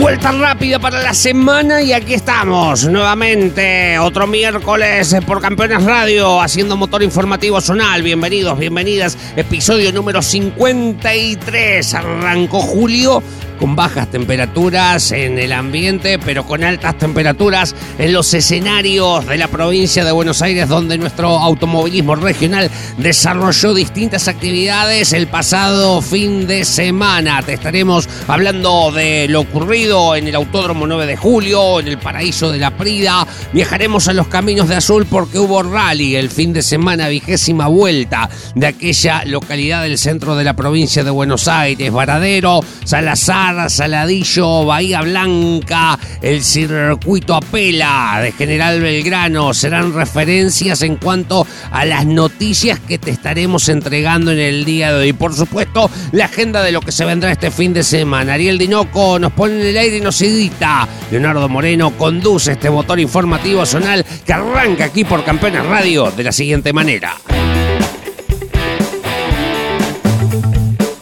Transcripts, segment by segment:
Vuelta rápida para la semana y aquí estamos nuevamente otro miércoles por Campeones Radio haciendo motor informativo zonal. Bienvenidos, bienvenidas. Episodio número 53. Arrancó julio con bajas temperaturas en el ambiente, pero con altas temperaturas en los escenarios de la provincia de Buenos Aires, donde nuestro automovilismo regional desarrolló distintas actividades el pasado fin de semana. Te estaremos hablando de lo ocurrido en el Autódromo 9 de Julio, en el Paraíso de la Prida. Viajaremos a los Caminos de Azul porque hubo rally el fin de semana, vigésima vuelta de aquella localidad del centro de la provincia de Buenos Aires, Varadero, Salazar, Saladillo, Bahía Blanca, el circuito Apela de General Belgrano serán referencias en cuanto a las noticias que te estaremos entregando en el día de hoy. Por supuesto, la agenda de lo que se vendrá este fin de semana. Ariel Dinoco nos pone en el aire y nos edita. Leonardo Moreno conduce este motor informativo zonal que arranca aquí por Campeones Radio de la siguiente manera.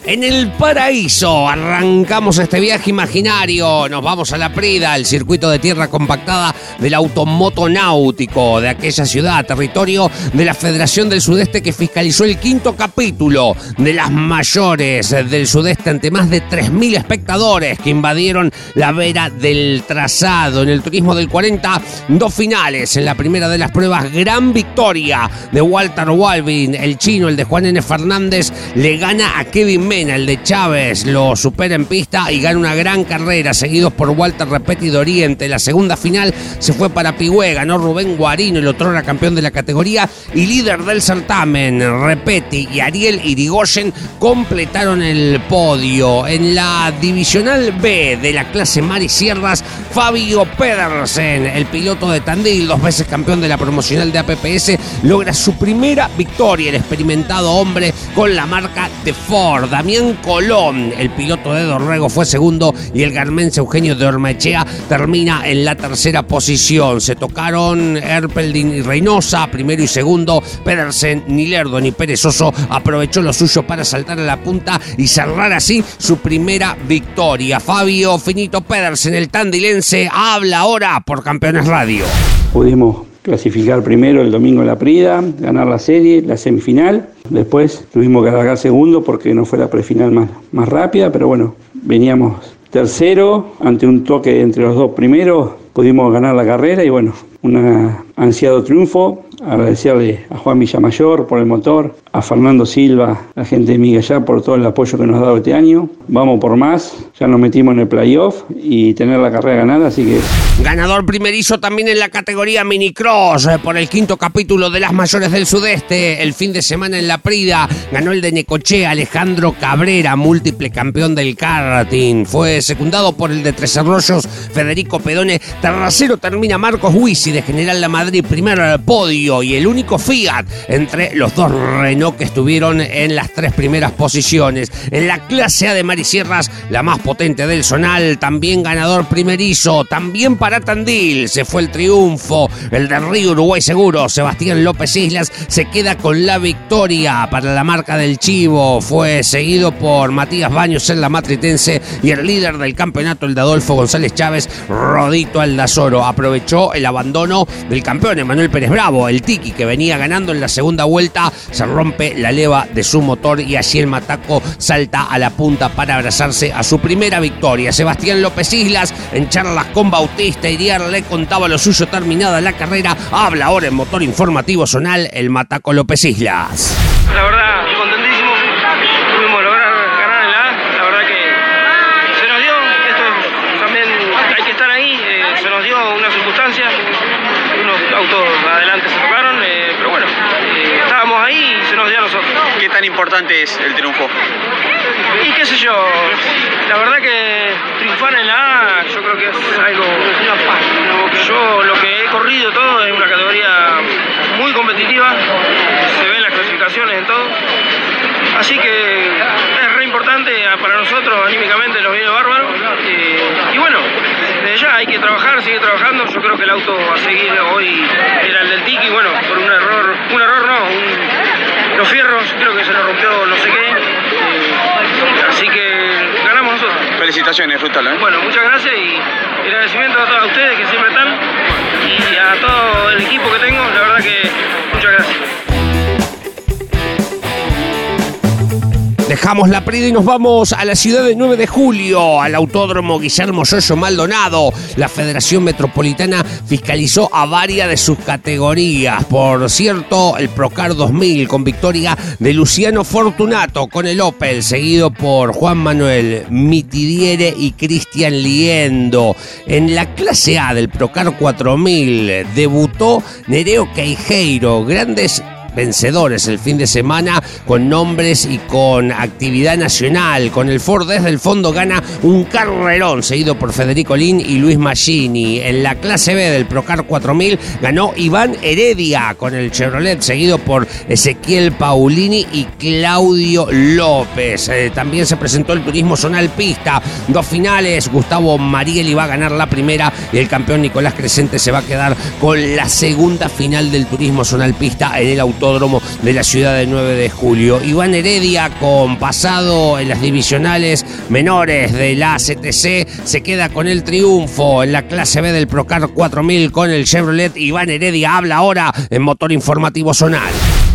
En el paraíso arrancamos este viaje imaginario. Nos vamos a la Prida, el circuito de tierra compactada del automoto náutico de aquella ciudad, territorio de la Federación del Sudeste que fiscalizó el quinto capítulo de las mayores del Sudeste ante más de 3.000 espectadores que invadieron la vera del trazado. En el turismo del 40, dos finales. En la primera de las pruebas, gran victoria de Walter Walvin, el chino, el de Juan N. Fernández, le gana a Kevin May el de Chávez lo supera en pista y gana una gran carrera, seguidos por Walter Repetti de Oriente. La segunda final se fue para Pigüé, ganó Rubén Guarino, el otro era campeón de la categoría y líder del certamen. Repetti y Ariel Irigoyen completaron el podio. En la divisional B de la clase Mar y Sierras, Fabio Pedersen, el piloto de Tandil, dos veces campeón de la promocional de APPS, logra su primera victoria. El experimentado hombre con la marca de Ford. Colón, el piloto de Dorrego, fue segundo y el garmense Eugenio de Ormechea termina en la tercera posición. Se tocaron Erpeldin y Reynosa, primero y segundo. Pedersen, ni Lerdo ni Perezoso aprovechó lo suyo para saltar a la punta y cerrar así su primera victoria. Fabio Finito Pedersen, el tandilense, habla ahora por Campeones Radio. Pudimos clasificar primero el domingo en la Prida, ganar la serie, la semifinal. Después tuvimos que alargar segundo porque no fue la prefinal más, más rápida, pero bueno, veníamos tercero ante un toque entre los dos primeros. Pudimos ganar la carrera y bueno, un ansiado triunfo. Agradecerle a Juan Villamayor por el motor, a Fernando Silva, la gente de Miguel por todo el apoyo que nos ha dado este año. Vamos por más, ya nos metimos en el playoff y tener la carrera ganada, así que... Ganador primerizo también en la categoría minicross eh, por el quinto capítulo de las mayores del sudeste. El fin de semana en la Prida ganó el de Necochea Alejandro Cabrera, múltiple campeón del karting. Fue secundado por el de Tres Arroyos Federico Pedone. Tercero termina Marcos Huisi de General La Madrid, primero al podio y el único Fiat entre los dos Renault que estuvieron en las tres primeras posiciones. En la clase A de Marisierras, la más potente del Zonal, también ganador primerizo, también para Tandil se fue el triunfo. El de Río Uruguay Seguro, Sebastián López Islas, se queda con la victoria para la marca del Chivo. Fue seguido por Matías Baños en la Matritense y el líder del campeonato, el de Adolfo González Chávez, Rodito Aldazoro. Aprovechó el abandono del campeón Emanuel Pérez Bravo, el Tiki, que venía ganando en la segunda vuelta. Se rompe la leva de su motor y así el Mataco salta a la punta para abrazarse a su primera victoria. Sebastián López Islas, en charlas con Bautista Iriar, le contaba lo suyo terminada la carrera. Habla ahora en motor informativo zonal el Mataco López Islas. La verdad, contentísimo. Pudimos lograr ganar en la A. La verdad que se nos dio. Esto también hay que estar ahí. eh, se nos dio una circunstancia. Unos autos adelante se tocaron. eh, pero bueno, eh, estábamos ahí y se nos dio a nosotros. ¿Qué tan importante es el triunfo? Y qué sé yo, la verdad que triunfar en la A yo creo que es algo... Yo lo que he corrido todo es una categoría muy competitiva, se ven las clasificaciones en todo. Así que es re importante para nosotros, anímicamente nos viene bárbaro. Y, bueno, desde ya hay que trabajar, sigue trabajando. Yo creo que el auto a seguir hoy era el del Tiki, bueno, por un error, un error no, un- los fierros, creo que se nos rompió no sé qué. Eh, así que ganamos nosotros. Felicitaciones, disfrútalo, ¿eh? Bueno, muchas gracias y agradecimiento a todos ustedes que siempre están y a todo el equipo que tengo, la verdad que muchas gracias. Dejamos la prida y nos vamos a la ciudad de 9 de julio, al Autódromo Guillermo Yoyo Maldonado. La Federación Metropolitana fiscalizó a varias de sus categorías. Por cierto, el Procar 2000 con victoria de Luciano Fortunato con el Opel, seguido por Juan Manuel Mitidiere y Cristian Liendo. En la clase A del Procar 4000 debutó Nereo Queijeiro, grandes vencedores el fin de semana con nombres y con actividad nacional. Con el Ford desde el fondo gana un carrerón seguido por Federico Lin y Luis Maggini. En la clase B del Procar 4000 ganó Iván Heredia con el Chevrolet seguido por Ezequiel Paulini y Claudio López. Eh, también se presentó el Turismo Zonal Pista. Dos finales, Gustavo Marieli va a ganar la primera y el campeón Nicolás Crescente se va a quedar con la segunda final del Turismo Zonal Pista en el autódromo de la ciudad de 9 de julio. Iván Heredia, con pasado en las divisionales menores de la ACTC, se queda con el triunfo en la clase B del Procar 4000 con el Chevrolet. Iván Heredia habla ahora en Motor Informativo Zonal.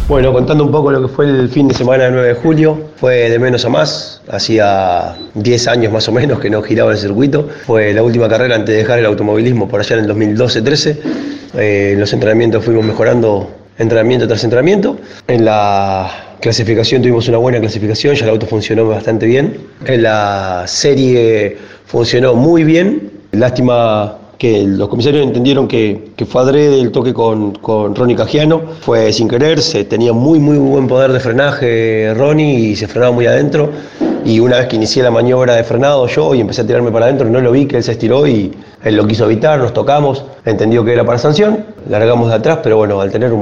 Bueno, contando un poco lo que fue el fin de semana del 9 de julio, fue de menos a más, hacía 10 años más o menos que no giraba el circuito, fue la última carrera antes de dejar el automovilismo por allá en el 2012-13, Eh, los entrenamientos fuimos mejorando entrenamiento tras entrenamiento, en la clasificación tuvimos una buena clasificación, ya el auto funcionó bastante bien, en la serie funcionó muy bien, lástima que los comisarios entendieron que, que fue adrede el toque con, con Ronnie Cagiano, fue sin querer, se tenía muy muy buen poder de frenaje Ronnie y se frenaba muy adentro y una vez que inicié la maniobra de frenado yo y empecé a tirarme para adentro, no lo vi que él se estiró y él lo quiso evitar, nos tocamos, entendió que era para sanción, largamos de atrás, pero bueno, al tener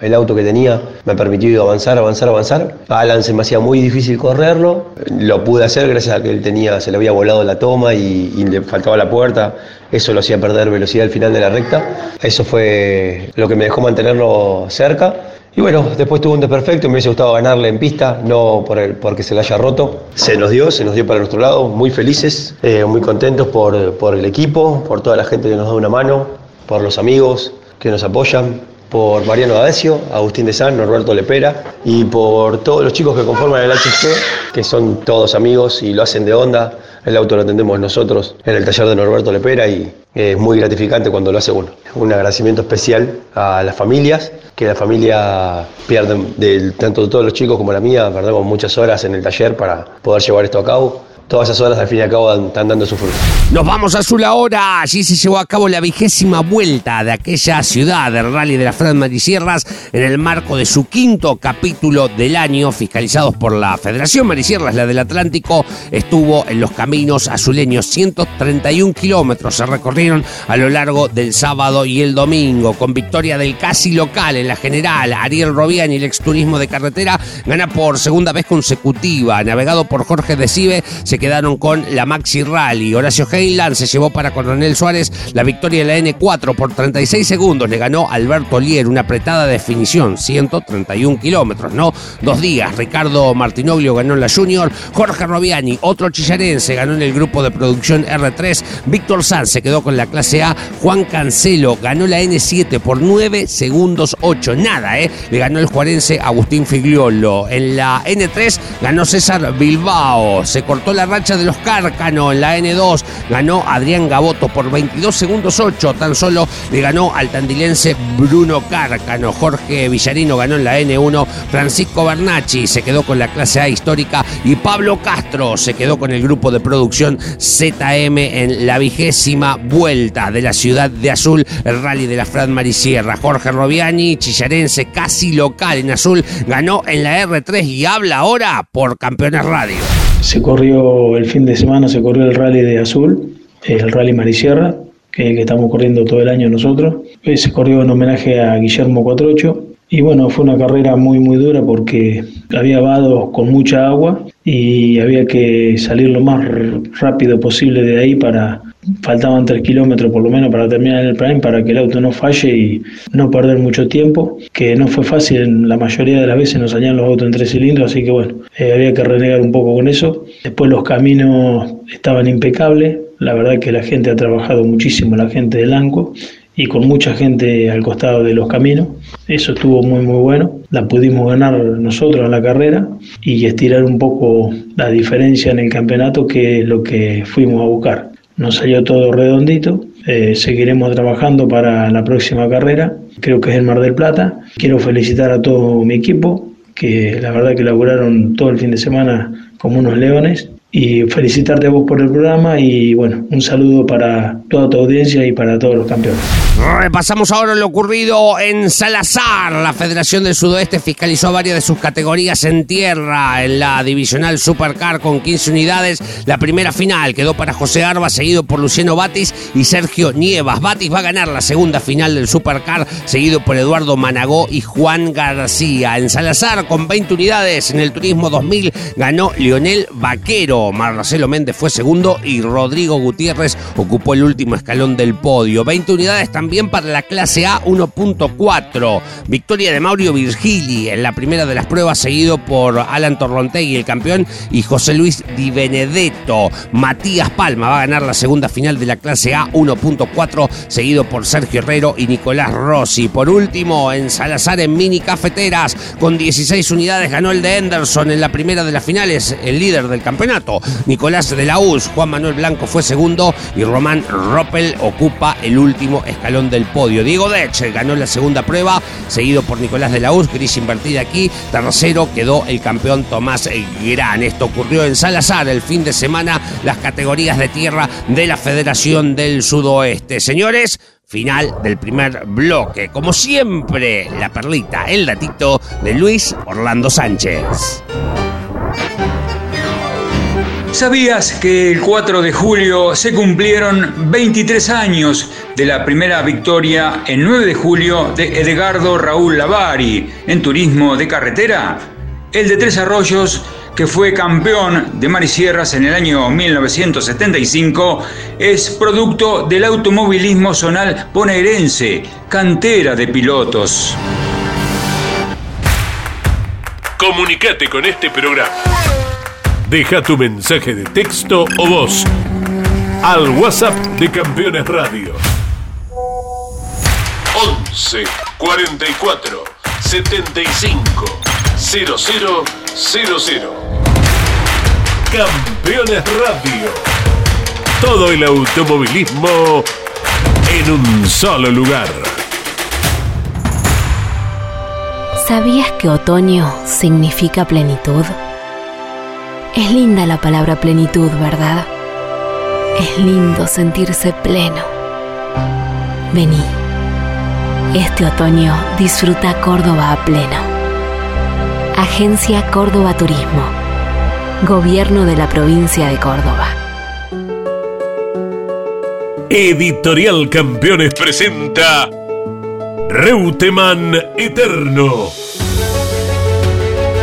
el auto que tenía me permitió avanzar, avanzar, avanzar. Alan se me hacía muy difícil correrlo, lo pude hacer gracias a que él tenía, se le había volado la toma y le faltaba la puerta, eso lo hacía perder velocidad al final de la recta, eso fue lo que me dejó mantenerlo cerca. Y bueno, después tuvo un desperfecto, me hubiese gustado ganarle en pista, no por el, porque se le haya roto. Se nos dio, se nos dio para nuestro lado, muy felices, eh, muy contentos por, por el equipo, por toda la gente que nos da una mano, por los amigos que nos apoyan, por Mariano Adesio, Agustín de San, Norberto Lepera y por todos los chicos que conforman el HC, que son todos amigos y lo hacen de onda. El auto lo atendemos nosotros en el taller de Norberto Lepera y es muy gratificante cuando lo hace uno. Un agradecimiento especial a las familias, que la familia pierde, de, tanto de todos los chicos como la mía, perdemos muchas horas en el taller para poder llevar esto a cabo. Todas esas horas al fin y al cabo están dando su fruto. Nos vamos a Azul ahora. Allí se llevó a cabo la vigésima vuelta de aquella ciudad del Rally de la Fran Marisierras en el marco de su quinto capítulo del año, fiscalizados por la Federación Marisierras, la del Atlántico, estuvo en los caminos azuleños. 131 kilómetros se recorrieron a lo largo del sábado y el domingo, con victoria del casi local en la general. Ariel Robiani, el ex turismo de carretera, gana por segunda vez consecutiva. Navegado por Jorge Decibe, se quedaron con la Maxi Rally. Horacio Heyland se llevó para Coronel Suárez la victoria de la N4 por 36 segundos. Le ganó Alberto Lier, una apretada definición, 131 kilómetros, ¿no? Dos días. Ricardo Martinoglio ganó en la Junior. Jorge Robiani, otro chillarense, ganó en el grupo de producción R3. Víctor Sanz se quedó con la clase A. Juan Cancelo ganó la N7 por 9 segundos 8. Nada, ¿eh? Le ganó el juarense Agustín Figliolo. En la N3 ganó César Bilbao. Se cortó la racha de los Cárcano. En la N2 ganó Adrián Gaboto por 22 segundos 8. Tan solo le ganó al tandilense Bruno Cárcano. Jorge Villarino ganó en la N1. Francisco Bernacci se quedó con la clase A histórica. Y Pablo Castro se quedó con el grupo de producción ZM en la vigésima vuelta de la ciudad de Azul, el rally de la Fran Marisierra. Jorge Robiani, chillarense casi local en Azul, ganó en la R3 y habla ahora por Campeones Radio. Se corrió el fin de semana, se corrió el rally de Azul, el rally Marisierra, que, estamos corriendo todo el año nosotros. Eh, Se corrió en homenaje a Guillermo 48 y bueno, fue una carrera muy muy dura porque había vados con mucha agua y había que salir lo más rápido posible de ahí para faltaban tres kilómetros por lo menos para terminar el prime para que el auto no falle y no perder mucho tiempo que no fue fácil la mayoría de las veces nos salían los autos en tres cilindros así que bueno eh, había que renegar un poco con eso después los caminos estaban impecables la verdad que la gente ha trabajado muchísimo la gente del ANCO y con mucha gente al costado de los caminos. Eso estuvo muy muy bueno. La pudimos ganar nosotros en la carrera y estirar un poco la diferencia en el campeonato que es lo que fuimos a buscar. Nos salió todo redondito. eh, seguiremos trabajando para la próxima carrera. Creo que es el Mar del Plata. Quiero felicitar a todo mi equipo que la verdad que laburaron todo el fin de semana como unos leones y felicitarte a vos por el programa y bueno, un saludo para toda tu audiencia y para todos los campeones. Repasamos ahora lo ocurrido en Salazar. La Federación del Sudoeste fiscalizó varias de sus categorías en tierra en la divisional Supercar con 15 unidades. La primera final quedó para José Arba, seguido por Luciano Batis y Sergio Nievas. Batis va a ganar la segunda final del Supercar, seguido por Eduardo Managó y Juan García. En Salazar, con 20 unidades en el Turismo 2000, ganó Lionel Vaquero. Marcelo Méndez fue segundo y Rodrigo Gutiérrez ocupó el último escalón del podio. 20 unidades también para la clase A 1.4. Victoria de Mauro Virgili en la primera de las pruebas, seguido por Alan Torrontegui, el campeón, y José Luis Di Benedetto. Matías Palma va a ganar la segunda final de la clase A 1.4, seguido por Sergio Herrero y Nicolás Rossi. Por último, en Salazar en mini cafeteras, con 16 unidades, ganó el de Henderson en la primera de las finales, el líder del campeonato. Nicolás de la US, Juan Manuel Blanco fue segundo y Román Roppel ocupa el último escalón del podio. Diego Dech ganó la segunda prueba, seguido por Nicolás de la US, gris invertida aquí. Tercero quedó el campeón Tomás Gran. Esto ocurrió en Salazar el fin de semana, las categorías de tierra de la Federación del Sudoeste. Señores, final del primer bloque. Como siempre, la perlita, el datito de Luis Orlando Sánchez. ¿Sabías que el 4 de julio se cumplieron 23 años de la primera victoria el 9 de julio de Edgardo Raúl Lavari en turismo de carretera? El de Tres Arroyos, que fue campeón de Marisierras en el año 1975, es producto del automovilismo zonal bonaerense, cantera de pilotos. Comunicate con este programa. Deja tu mensaje de texto o voz al WhatsApp de Campeones Radio. 11 44 75 0000. Campeones Radio. Todo el automovilismo en un solo lugar. ¿Sabías que otoño significa plenitud? Es linda la palabra plenitud, ¿verdad? Es lindo sentirse pleno. Vení. Este otoño disfruta Córdoba a pleno. Agencia Córdoba Turismo. Gobierno de la provincia de Córdoba. Editorial Campeones presenta Reutemann Eterno.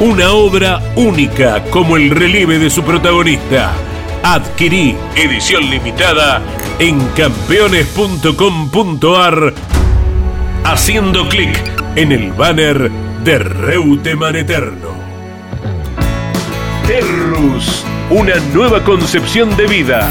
una obra única como el relieve de su protagonista. Adquirí edición limitada en campeones.com.ar haciendo clic en el banner de Reutemann Eterno. Terrus, una nueva concepción de vida.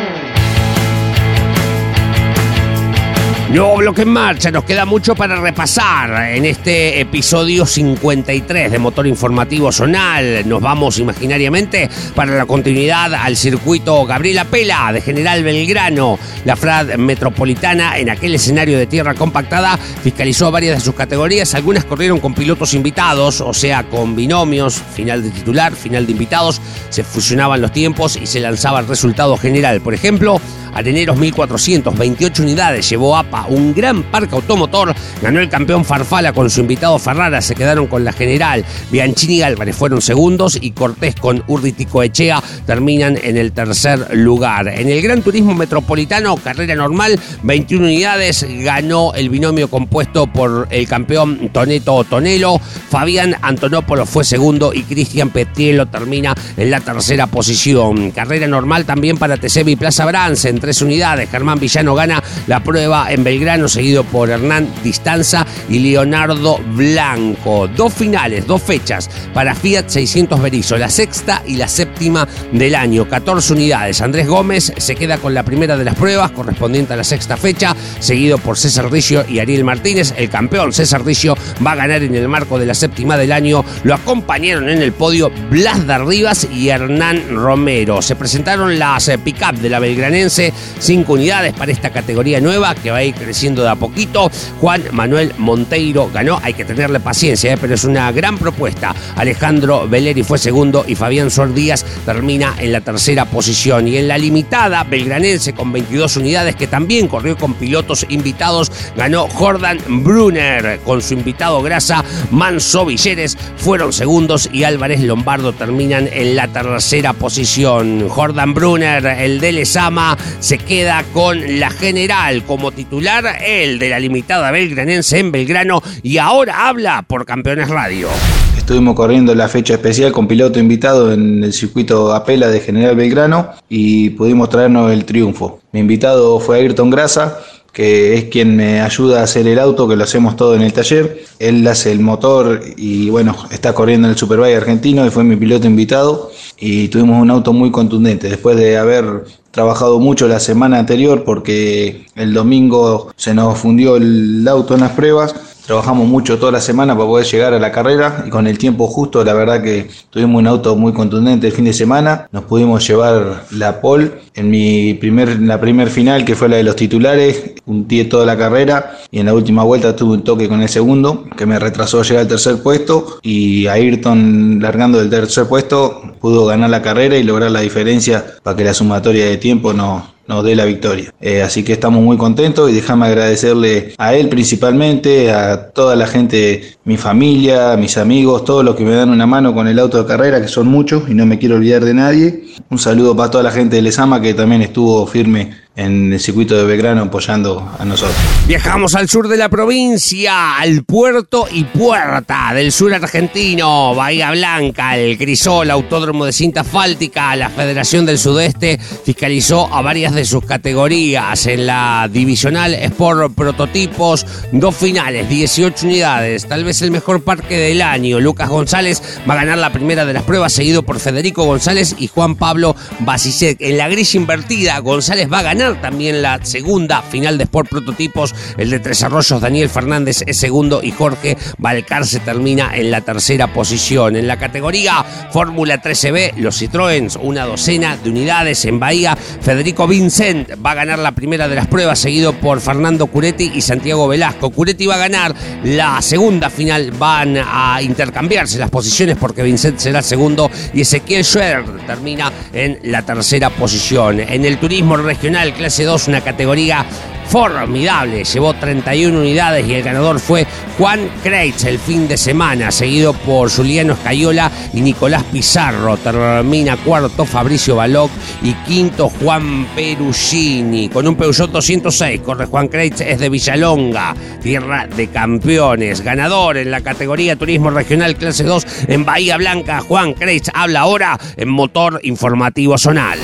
Nuevo bloque en marcha, nos queda mucho para repasar en este episodio 53 de Motor Informativo Zonal. Nos vamos imaginariamente para la continuidad al circuito Gabriela Pela de General Belgrano. La FRAD Metropolitana en aquel escenario de tierra compactada fiscalizó varias de sus categorías. Algunas corrieron con pilotos invitados, o sea, con binomios, final de titular, final de invitados. Se fusionaban los tiempos y se lanzaba el resultado general. Por ejemplo, Areneros 1428 unidades llevó APA, un gran parque automotor. Ganó el campeón Farfala con su invitado Ferrara, se quedaron con la general. Bianchini y Álvarez fueron segundos y Cortés con Urditico Echea terminan en el tercer lugar. En el Gran Turismo Metropolitano, carrera normal, 21 unidades, ganó el binomio compuesto por el campeón Toneto Tonelo. Fabián Antonopoulos fue segundo y Cristian Petrielo termina en la tercera posición. Carrera normal también para Tesebi Plaza Brance en tres unidades. Germán Villano gana la prueba en Belgrano, seguido por Hernán Distanza y Leonardo Blanco. Dos finales, dos fechas para Fiat 600 Berizo, la sexta y la séptima del año. 14 unidades. Andrés Gómez se queda con la primera de las pruebas, correspondiente a la sexta fecha, seguido por César Ricio y Ariel Martínez. El campeón César Ricio va a ganar en el marco de la séptima del año. Lo acompañaron en el podio Blas de Rivas y Hernán Romero. Se presentaron las eh, pick-up de la belgranense cinco unidades para esta categoría nueva que va a ir creciendo de a poquito. Juan Manuel Monteiro ganó, hay que tenerle paciencia, ¿eh? pero es una gran propuesta. Alejandro Veleri fue segundo y Fabián Sor Díaz termina en la tercera posición. Y en la limitada, Belgranense con 22 unidades que también corrió con pilotos invitados, ganó Jordan Brunner con su invitado Grasa, Manso Villeres fueron segundos y Álvarez Lombardo terminan en la tercera posición. Jordan Brunner, el de Lesama, se queda con la general como titular, el de la limitada belgranense en Belgrano y ahora habla por Campeones Radio. Estuvimos corriendo la fecha especial con piloto invitado en el circuito Apela de General Belgrano y pudimos traernos el triunfo. Mi invitado fue Ayrton Grasa, que es quien me ayuda a hacer el auto, que lo hacemos todo en el taller. Él hace el motor y bueno, está corriendo en el Superbike argentino y fue mi piloto invitado y tuvimos un auto muy contundente. Después de haber trabajado mucho la semana anterior porque el domingo se nos fundió el auto en las pruebas, Trabajamos mucho toda la semana para poder llegar a la carrera y con el tiempo justo, la verdad que tuvimos un auto muy contundente el fin de semana. Nos pudimos llevar la pole en mi primer, la primer final, que fue la de los titulares. Puntié toda la carrera y en la última vuelta tuve un toque con el segundo, que me retrasó a llegar al tercer puesto. Y Ayrton, largando del tercer puesto, pudo ganar la carrera y lograr la diferencia para que la sumatoria de tiempo no, nos dé la victoria. Eh, así que estamos muy contentos y déjame agradecerle a él principalmente, a toda la gente, mi familia, mis amigos, todos los que me dan una mano con el auto de carrera, que son muchos y no me quiero olvidar de nadie. Un saludo para toda la gente de Lesama que también estuvo firme en el circuito de Belgrano apoyando a nosotros. Viajamos al sur de la provincia, al puerto y puerta del sur argentino, Bahía Blanca, el Crisol, Autódromo de Cinta Fáltica, la Federación del Sudeste fiscalizó a varias de sus categorías. En la divisional Sport Prototipos, dos finales, 18 unidades, tal vez el mejor parque del año. Lucas González va a ganar la primera de las pruebas, seguido por Federico González y Juan Pablo Basisek. En la grilla invertida, González va a ganar también la segunda final de Sport Prototipos. El de Tres Arroyos, Daniel Fernández es segundo y Jorge Valcarce termina en la tercera posición. En la categoría Fórmula 13B, los Citroën, una docena de unidades en Bahía. Federico Vincent va a ganar la primera de las pruebas, seguido por Fernando Curetti y Santiago Velasco. Curetti va a ganar la segunda final, van a intercambiarse las posiciones porque Vincent será segundo y Ezequiel Schwer termina en la tercera posición. En el turismo regional clase 2, una categoría formidable. Llevó 31 unidades y el ganador fue Juan Kreitz el fin de semana, seguido por Juliano Escayola y Nicolás Pizarro. Termina cuarto Fabricio Baloc y quinto Juan Perugini. Con un Peugeot 206 corre Juan Kreitz, es de Villalonga, tierra de campeones. Ganador en la categoría Turismo Regional Clase 2 en Bahía Blanca. Juan Kreitz habla ahora en Motor Informativo Zonal.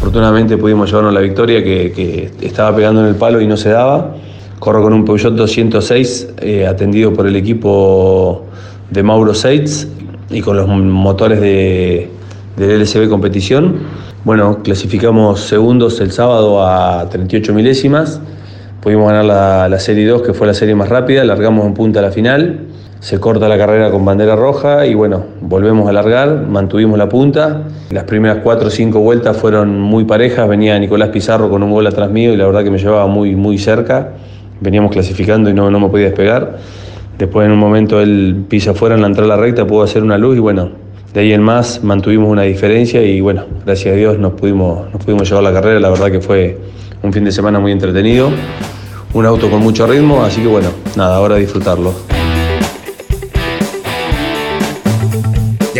Afortunadamente pudimos llevarnos la victoria que, estaba pegando en el palo y no se daba. Corro con un Peugeot 206 eh, atendido por el equipo de Mauro Seitz y con los motores de, del LCB competición. Bueno, clasificamos segundos el sábado a 38 milésimas. Pudimos ganar la, Serie 2, que fue la serie más rápida. Largamos en punta a la final se corta la carrera con bandera roja y bueno, volvemos a largar, mantuvimos la punta. Las primeras cuatro o cinco vueltas fueron muy parejas, venía Nicolás Pizarro con un gol atrás mío y la verdad que me llevaba muy, muy cerca. Veníamos clasificando y no, no me podía despegar. Después en un momento él pisa afuera en la entrada la recta, pudo hacer una luz y bueno, de ahí en más mantuvimos una diferencia y bueno, gracias a Dios nos pudimos, nos pudimos llevar la carrera, la verdad que fue un fin de semana muy entretenido, un auto con mucho ritmo, así que bueno, nada, ahora disfrutarlo.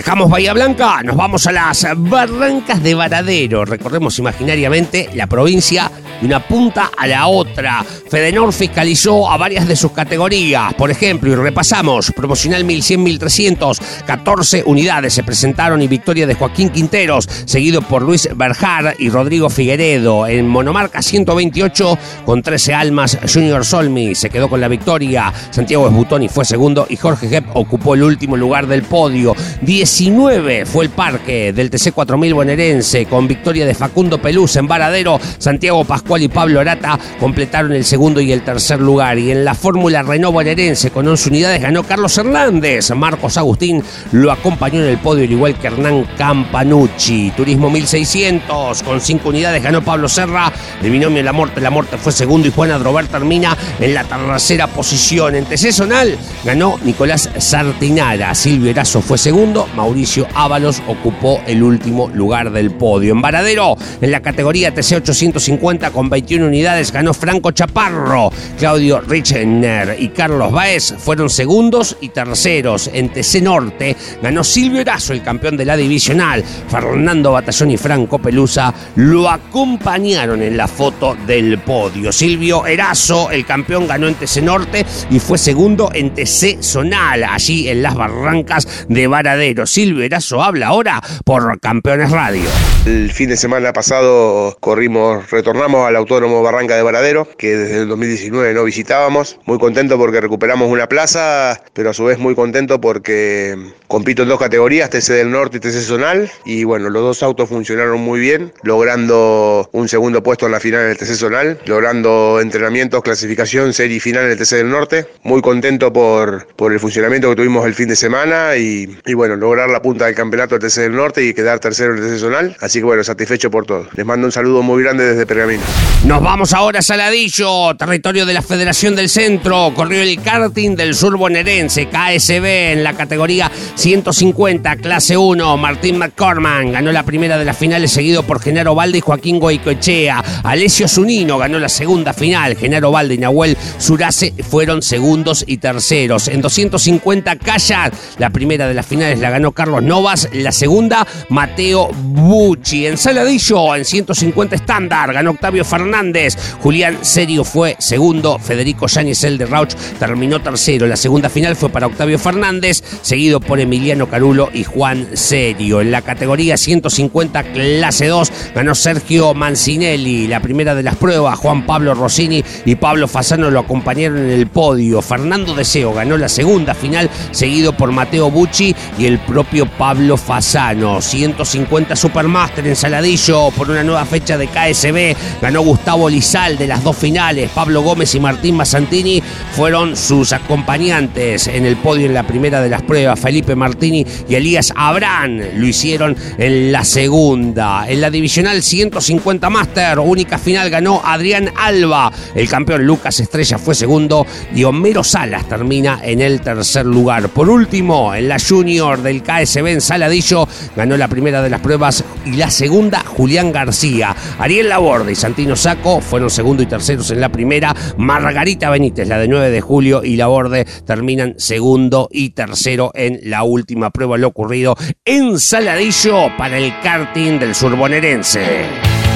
Dejamos Bahía Blanca, nos vamos a las Barrancas de Varadero. Recorremos imaginariamente la provincia de una punta a la otra. Fedenor fiscalizó a varias de sus categorías. Por ejemplo, y repasamos, promocional 1100-1300, 14 unidades se presentaron y victoria de Joaquín Quinteros, seguido por Luis Berjar y Rodrigo Figueredo. En monomarca 128, con 13 almas, Junior Solmi se quedó con la victoria. Santiago Esbutoni fue segundo y Jorge Gep ocupó el último lugar del podio. 19 fue el parque del TC 4000 bonaerense, con victoria de Facundo Pelús en Varadero, Santiago Pascual y Pablo Arata completaron el segundo y el tercer lugar. Y en la Fórmula Renault bonaerense con 11 unidades ganó Carlos Hernández. Marcos Agustín lo acompañó en el podio, al igual que Hernán Campanucci. Turismo 1600 con 5 unidades ganó Pablo Serra. El binomio La Muerte, La Muerte fue segundo y Juan Adrover termina en la tercera posición. En TC Zonal ganó Nicolás Sartinara. Silvio Erazo fue segundo. Mauricio Ábalos ocupó el último lugar del podio. En Varadero, en la categoría TC 850 con 21 unidades ganó Franco Chaparro. Claudio Richner y Carlos Baez fueron segundos y terceros. En TC Norte ganó Silvio Erazo, el campeón de la divisional. Fernando Batallón y Franco Pelusa lo acompañaron en la foto del podio. Silvio Erazo, el campeón, ganó en TC Norte y fue segundo en TC Zonal, allí en las barrancas de Varadero. Silvio Erazo habla ahora por Campeones Radio. El fin de semana pasado corrimos, retornamos al Autónomo Barranca de Varadero, que desde el 2019 no visitábamos. Muy contento porque recuperamos una plaza, pero a su vez muy contento porque compito en dos categorías, TC del Norte y TC Zonal. Y bueno, los dos autos funcionaron muy bien, logrando un segundo puesto en la final del TC Zonal, logrando entrenamientos, clasificación, serie final en el TC del Norte. Muy contento por, por el funcionamiento que tuvimos el fin de semana y, y bueno, lograr la punta del campeonato del TC del Norte y quedar tercero en el TC Zonal. Así que bueno, satisfecho por todo. Les mando un saludo muy grande desde Pergamino. Nos vamos ahora a Saladillo, territorio de la Federación del Centro. Corrió el karting del sur bonaerense, KSB, en la categoría 150, clase 1. Martín McCorman ganó la primera de las finales, seguido por Genaro Valde y Joaquín Goicoechea. Alessio Zunino ganó la segunda final. Genaro Valde y Nahuel Surace fueron segundos y terceros. En 250 Kayak, la primera de las finales la ganó Carlos Novas, la segunda Mateo Bucci. En Saladillo, en 150 estándar, ganó Octavio Fernández. Julián Serio fue segundo. Federico Yáñez, el de Rauch, terminó tercero. La segunda final fue para Octavio Fernández, seguido por Emiliano Carulo y Juan Serio. En la categoría 150 clase 2 ganó Sergio Mancinelli. La primera de las pruebas, Juan Pablo Rossini y Pablo Fasano lo acompañaron en el podio. Fernando Deseo ganó la segunda final, seguido por Mateo Bucci y el propio Pablo Fasano. 150 Supermaster en Saladillo por una nueva fecha de KSB. Ganó Gustavo Lizal de las dos finales. Pablo Gómez y Martín Massantini fueron sus acompañantes en el podio en la primera de las pruebas. Felipe Martini y Elías Abrán lo hicieron en la segunda. En la divisional 150 Master, única final ganó Adrián Alba. El campeón Lucas Estrella fue segundo y Homero Salas termina en el tercer lugar. Por último, en la Junior del KSB en Saladillo ganó la primera de las pruebas y la segunda Julián García. Ariel Laborde y Santino Saco fueron segundo y terceros en la primera. Margarita Benítez, la de 9 de julio, y Laborde terminan segundo y tercero en la última prueba. Lo ocurrido en Saladillo para el karting del sur bonaerense.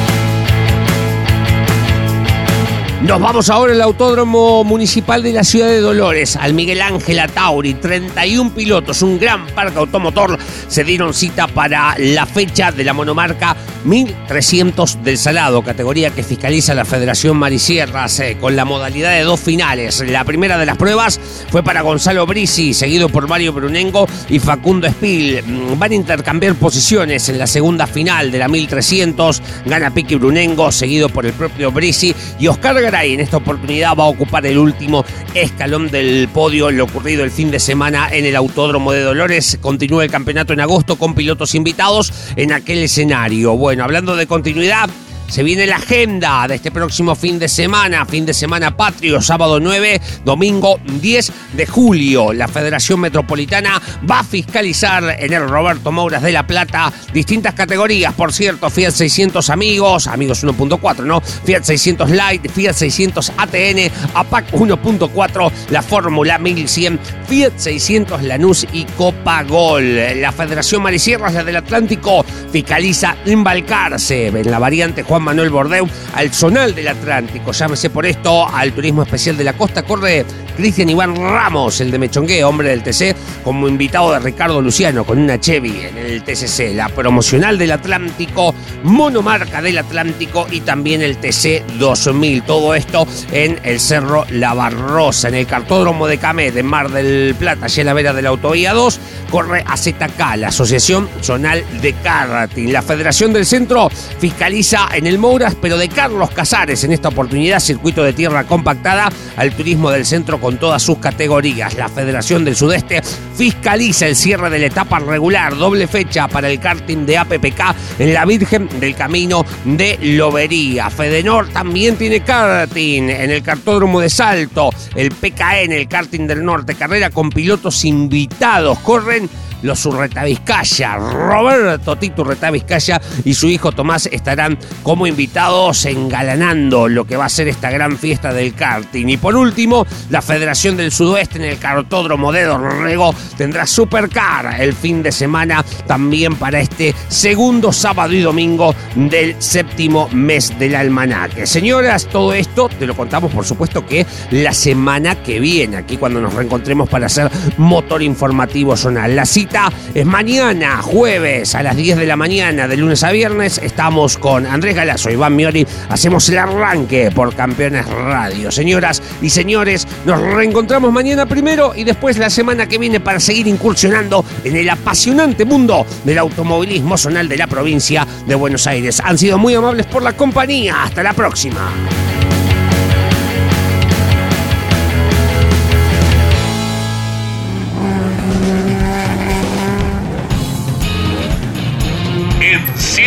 Nos vamos ahora al Autódromo Municipal de la Ciudad de Dolores, al Miguel Ángel Atauri. 31 pilotos, un gran parque automotor, se dieron cita para la fecha de la monomarca 1300 del Salado, categoría que fiscaliza la Federación Marisierras, eh, con la modalidad de dos finales. La primera de las pruebas fue para Gonzalo Brisi, seguido por Mario Brunengo y Facundo Espil. Mm, van a intercambiar posiciones en la segunda final de la 1300. Gana Piqui Brunengo, seguido por el propio Brisi y Oscar Garay. En esta oportunidad va a ocupar el último escalón del podio. Lo ocurrido el fin de semana en el Autódromo de Dolores. Continúa el campeonato en agosto con pilotos invitados en aquel escenario. Bueno, hablando de continuidad, se viene la agenda de este próximo fin de semana, fin de semana patrio, sábado 9, domingo 10 de julio. La Federación Metropolitana va a fiscalizar en el Roberto Mouras de La Plata distintas categorías. Por cierto, Fiat 600 Amigos, Amigos 1.4, ¿no? Fiat 600 Light, Fiat 600 ATN, APAC 1.4, la Fórmula 1100, Fiat 600 Lanús y Copa Gol. La Federación Marisierras, del Atlántico, fiscaliza embalcarse en la variante Juan Manuel Bordeu al Zonal del Atlántico. Llámese por esto al Turismo Especial de la Costa. Corre Cristian Iván Ramos, el de Mechongue, hombre del TC, como invitado de Ricardo Luciano con una Chevy en el TCC. La promocional del Atlántico, monomarca del Atlántico y también el TC 2000. Todo esto en el Cerro La Barrosa, en el cartódromo de Camé de Mar del Plata, allí en la vera de la autovía 2. Corre AZK, la Asociación Zonal de Karting. La Federación del Centro fiscaliza en el Mouras, pero de Carlos Casares en esta oportunidad, circuito de tierra compactada al turismo del centro con todas sus categorías. La Federación del Sudeste fiscaliza el cierre de la etapa regular, doble fecha para el karting de APPK en la Virgen del Camino de Lobería. Fedenor también tiene karting en el cartódromo de Salto, el PKE en el karting del norte, carrera con pilotos invitados. Corren los Urreta Vizcaya. Roberto Tito Urreta Vizcaya y su hijo Tomás estarán como invitados engalanando lo que va a ser esta gran fiesta del karting. Y por último, la Federación del Sudoeste en el cartódromo de Dorrego tendrá Supercar el fin de semana también para este segundo sábado y domingo del séptimo mes del almanaque. Señoras, todo esto te lo contamos por supuesto que la semana que viene, aquí cuando nos reencontremos para hacer motor informativo zonal. La cita es mañana, jueves, a las 10 de la mañana, de lunes a viernes. Estamos con Andrés Galazo, Iván Miori. Hacemos el arranque por Campeones Radio. Señoras y señores, nos reencontramos mañana primero y después la semana que viene para seguir incursionando en el apasionante mundo del automovilismo zonal de la provincia de Buenos Aires. Han sido muy amables por la compañía. Hasta la próxima.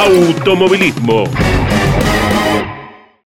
automovilismo.